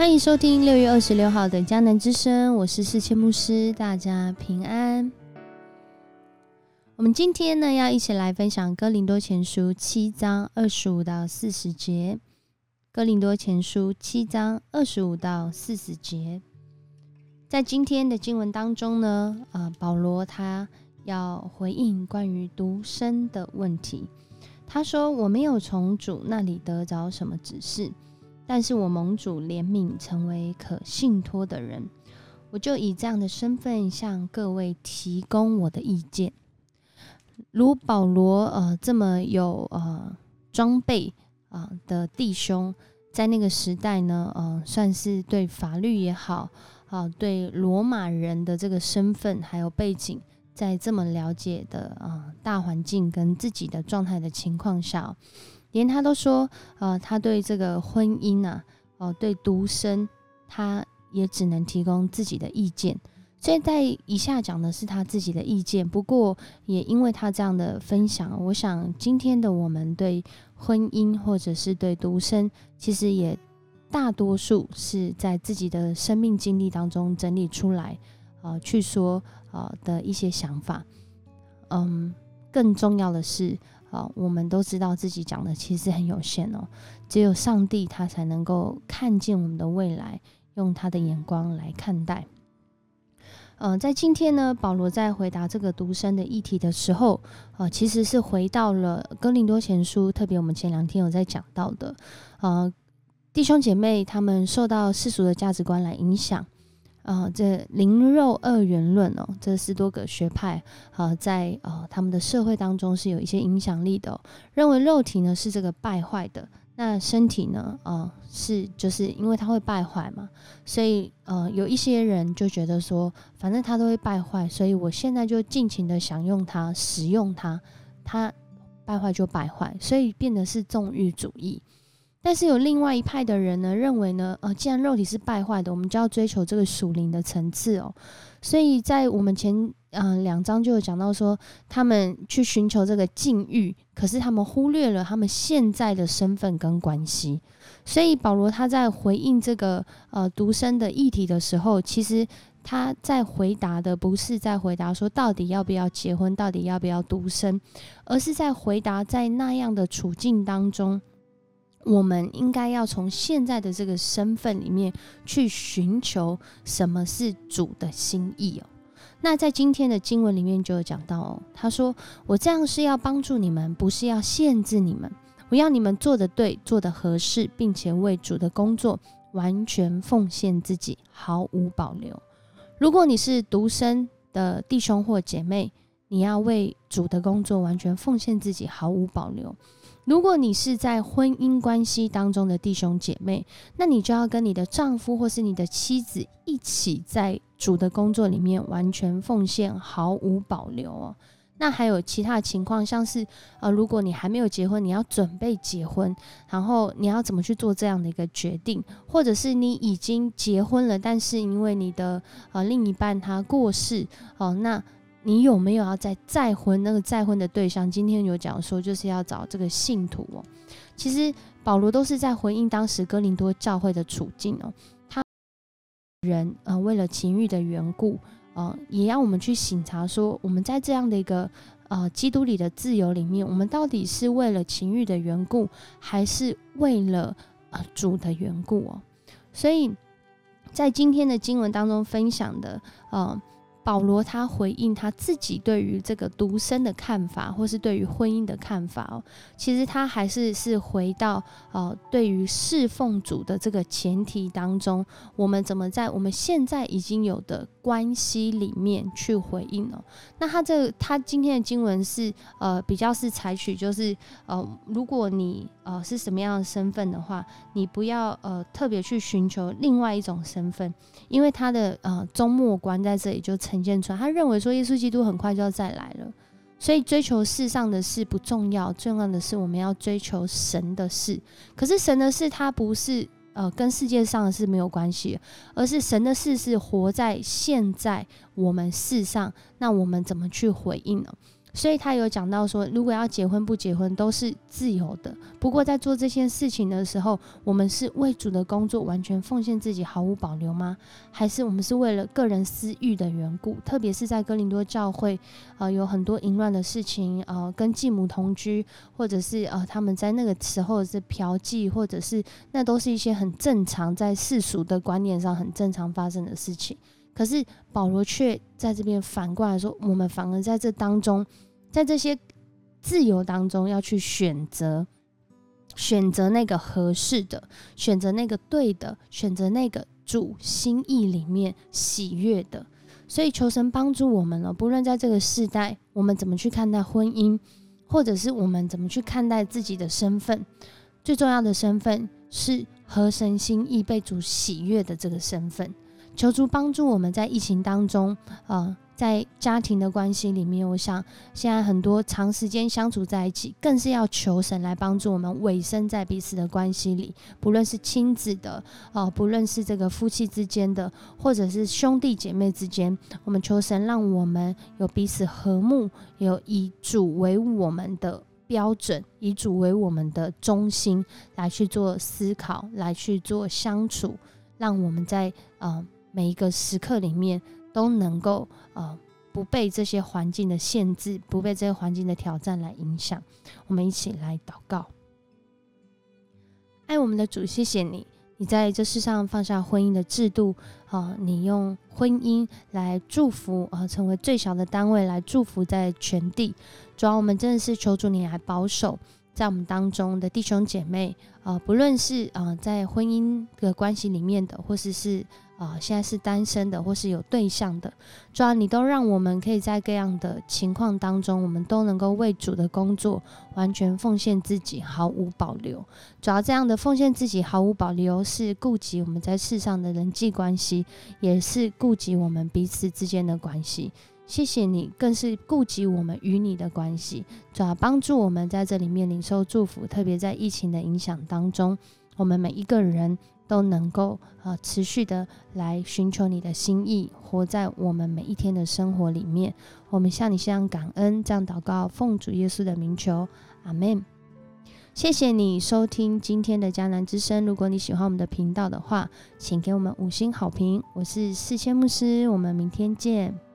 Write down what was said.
欢迎收听六月二十六号的江南之声，我是世谦牧师，大家平安。我们今天呢，要一起来分享《哥林多前书》七章二十五到四十节，《哥林多前书》七章二十五到四十节。在今天的经文当中呢，啊，保罗他要回应关于独身的问题。他说：“我没有从主那里得着什么指示。”但是我盟主怜悯，成为可信托的人，我就以这样的身份向各位提供我的意见。如保罗呃这么有呃装备啊的弟兄，在那个时代呢，呃算是对法律也好啊，对罗马人的这个身份还有背景，在这么了解的啊大环境跟自己的状态的情况下。连他都说，呃，他对这个婚姻啊，哦，对独身，他也只能提供自己的意见。所以在以下讲的是他自己的意见。不过，也因为他这样的分享，我想今天的我们对婚姻或者是对独身，其实也大多数是在自己的生命经历当中整理出来，呃，去说呃的一些想法。嗯，更重要的是。啊，我们都知道自己讲的其实很有限哦，只有上帝他才能够看见我们的未来，用他的眼光来看待。呃，在今天呢，保罗在回答这个独生的议题的时候，呃，其实是回到了哥林多前书，特别我们前两天有在讲到的，呃，弟兄姐妹他们受到世俗的价值观来影响。啊，这灵肉二元论哦，这十多个学派啊，在呃他们的社会当中是有一些影响力的。认为肉体呢是这个败坏的，那身体呢，呃是就是因为它会败坏嘛，所以呃有一些人就觉得说，反正它都会败坏，所以我现在就尽情的享用它，使用它，它败坏就败坏，所以变得是纵欲主义。但是有另外一派的人呢，认为呢，呃，既然肉体是败坏的，我们就要追求这个属灵的层次哦。所以在我们前嗯两章就有讲到说，他们去寻求这个禁欲，可是他们忽略了他们现在的身份跟关系。所以保罗他在回应这个呃独身的议题的时候，其实他在回答的不是在回答说到底要不要结婚，到底要不要独身，而是在回答在那样的处境当中。我们应该要从现在的这个身份里面去寻求什么是主的心意哦。那在今天的经文里面就有讲到哦，他说：“我这样是要帮助你们，不是要限制你们。我要你们做的对，做的合适，并且为主的工作完全奉献自己，毫无保留。如果你是独生的弟兄或姐妹，你要为主的工作完全奉献自己，毫无保留。”如果你是在婚姻关系当中的弟兄姐妹，那你就要跟你的丈夫或是你的妻子一起在主的工作里面完全奉献，毫无保留哦。那还有其他的情况，像是呃，如果你还没有结婚，你要准备结婚，然后你要怎么去做这样的一个决定？或者是你已经结婚了，但是因为你的呃另一半他过世哦，那。你有没有要再再婚？那个再婚的对象，今天有讲说，就是要找这个信徒哦。其实保罗都是在回应当时哥林多教会的处境哦。他人呃，为了情欲的缘故，呃，也要我们去醒察说，我们在这样的一个呃基督里的自由里面，我们到底是为了情欲的缘故，还是为了呃主的缘故哦？所以在今天的经文当中分享的，呃。保罗他回应他自己对于这个独身的看法，或是对于婚姻的看法哦，其实他还是是回到呃对于侍奉主的这个前提当中，我们怎么在我们现在已经有的关系里面去回应哦？那他这他今天的经文是呃比较是采取就是呃如果你呃是什么样的身份的话，你不要呃特别去寻求另外一种身份，因为他的呃终末观在这里就。呈现出来，他认为说耶稣基督很快就要再来了，所以追求世上的事不重要，重要的是我们要追求神的事。可是神的事，它不是呃跟世界上的事没有关系，而是神的事是活在现在我们世上，那我们怎么去回应呢？所以他有讲到说，如果要结婚不结婚都是自由的。不过在做这件事情的时候，我们是为主的工作完全奉献自己，毫无保留吗？还是我们是为了个人私欲的缘故？特别是在哥林多教会，呃，有很多淫乱的事情，呃，跟继母同居，或者是呃，他们在那个时候是嫖妓，或者是那都是一些很正常，在世俗的观念上很正常发生的事情。可是保罗却在这边反过来说，我们反而在这当中，在这些自由当中要去选择，选择那个合适的，选择那个对的，选择那个主心意里面喜悦的。所以求神帮助我们了，不论在这个时代，我们怎么去看待婚姻，或者是我们怎么去看待自己的身份，最重要的身份是合神心意、被主喜悦的这个身份。求主帮助我们在疫情当中，呃，在家庭的关系里面，我想现在很多长时间相处在一起，更是要求神来帮助我们委身在彼此的关系里，不论是亲子的，哦，不论是这个夫妻之间的，或者是兄弟姐妹之间，我们求神让我们有彼此和睦，有以主为我们的标准，以主为我们的中心来去做思考，来去做相处，让我们在呃。每一个时刻里面都能够呃不被这些环境的限制，不被这些环境的挑战来影响。我们一起来祷告，爱我们的主，谢谢你，你在这世上放下婚姻的制度啊，你用婚姻来祝福啊，成为最小的单位来祝福在全地。主要我们真的是求主你来保守在我们当中的弟兄姐妹啊，不论是啊在婚姻的关系里面的，或者是。啊，现在是单身的，或是有对象的，主要你都让我们可以在各样的情况当中，我们都能够为主的工作完全奉献自己，毫无保留。主要这样的奉献自己，毫无保留，是顾及我们在世上的人际关系，也是顾及我们彼此之间的关系。谢谢你，更是顾及我们与你的关系，主要帮助我们在这里面领受祝福。特别在疫情的影响当中，我们每一个人。都能够啊持续的来寻求你的心意，活在我们每一天的生活里面。我们向你献上感恩，这样祷告，奉主耶稣的名求，阿门。谢谢你收听今天的迦南之声。如果你喜欢我们的频道的话，请给我们五星好评。我是四千牧师，我们明天见。